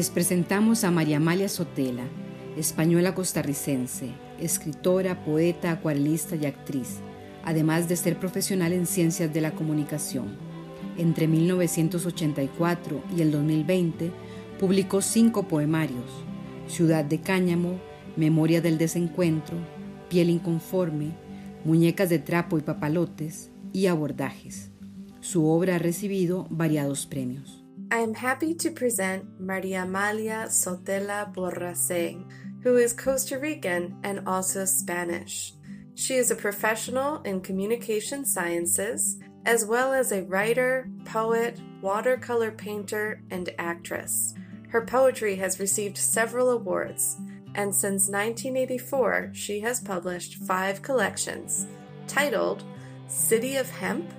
Les presentamos a María Amalia Sotela, española costarricense, escritora, poeta, acuarelista y actriz, además de ser profesional en ciencias de la comunicación. Entre 1984 y el 2020 publicó cinco poemarios, Ciudad de Cáñamo, Memoria del Desencuentro, Piel Inconforme, Muñecas de Trapo y Papalotes y Abordajes. Su obra ha recibido variados premios. I am happy to present Maria Amalia Sotela Borrase, who is Costa Rican and also Spanish. She is a professional in communication sciences, as well as a writer, poet, watercolor painter, and actress. Her poetry has received several awards, and since 1984, she has published five collections titled City of Hemp,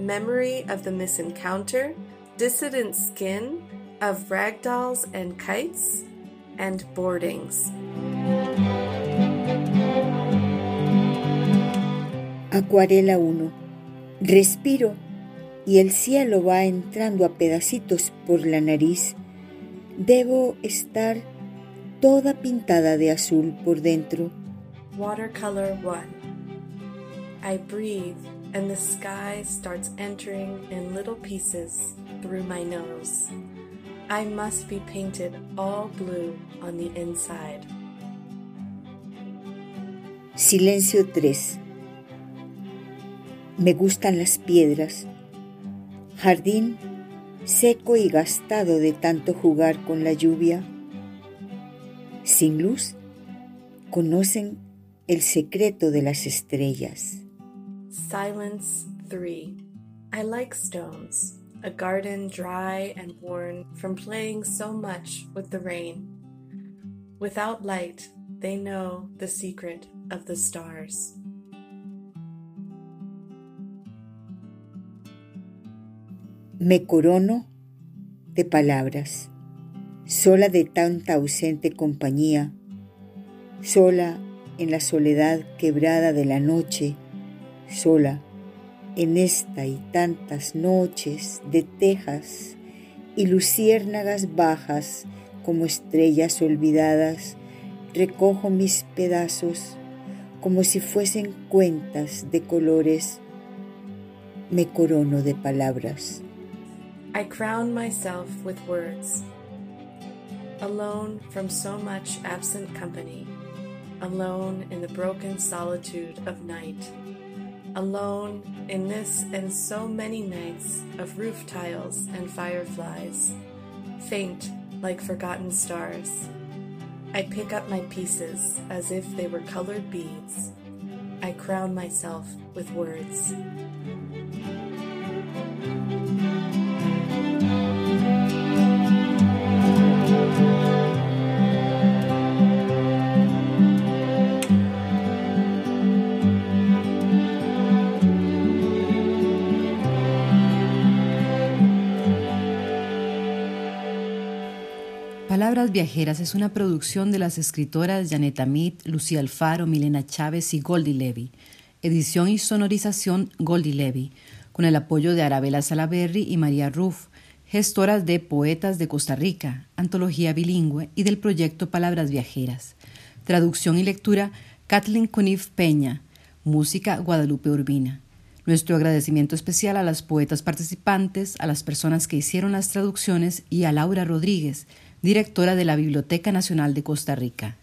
Memory of the Misencounter, Dissident Skin of Ragdolls and Kites, and Boardings. Acuarela 1. Respiro y el cielo va entrando a pedacitos por la nariz. Debo estar toda pintada de azul por dentro. Watercolor 1. I breathe and the sky starts entering in little pieces through my nose. I must be painted all blue on the inside. Silencio 3. Me gustan las piedras. Jardín seco y gastado de tanto jugar con la lluvia. Sin luz, conocen el secreto de las estrellas. Silence 3. I like stones, a garden dry and worn from playing so much with the rain. Without light, they know the secret of the stars. Me corono de palabras, sola de tanta ausente compañía, sola en la soledad quebrada de la noche, sola en esta y tantas noches de tejas y luciérnagas bajas como estrellas olvidadas, recojo mis pedazos como si fuesen cuentas de colores, me corono de palabras. I crown myself with words, alone from so much absent company, alone in the broken solitude of night. Alone in this and so many nights of roof tiles and fireflies, faint like forgotten stars. I pick up my pieces as if they were colored beads. I crown myself with words. Palabras Viajeras es una producción de las escritoras Janet Amit, Lucía Alfaro, Milena Chávez y Goldie Levy. Edición y sonorización Goldie Levy, con el apoyo de Arabella Salaberry y María Ruff, gestoras de Poetas de Costa Rica, antología bilingüe y del proyecto Palabras Viajeras. Traducción y lectura Kathleen Cunif Peña. Música Guadalupe Urbina. Nuestro agradecimiento especial a las poetas participantes, a las personas que hicieron las traducciones y a Laura Rodríguez, directora de la Biblioteca Nacional de Costa Rica.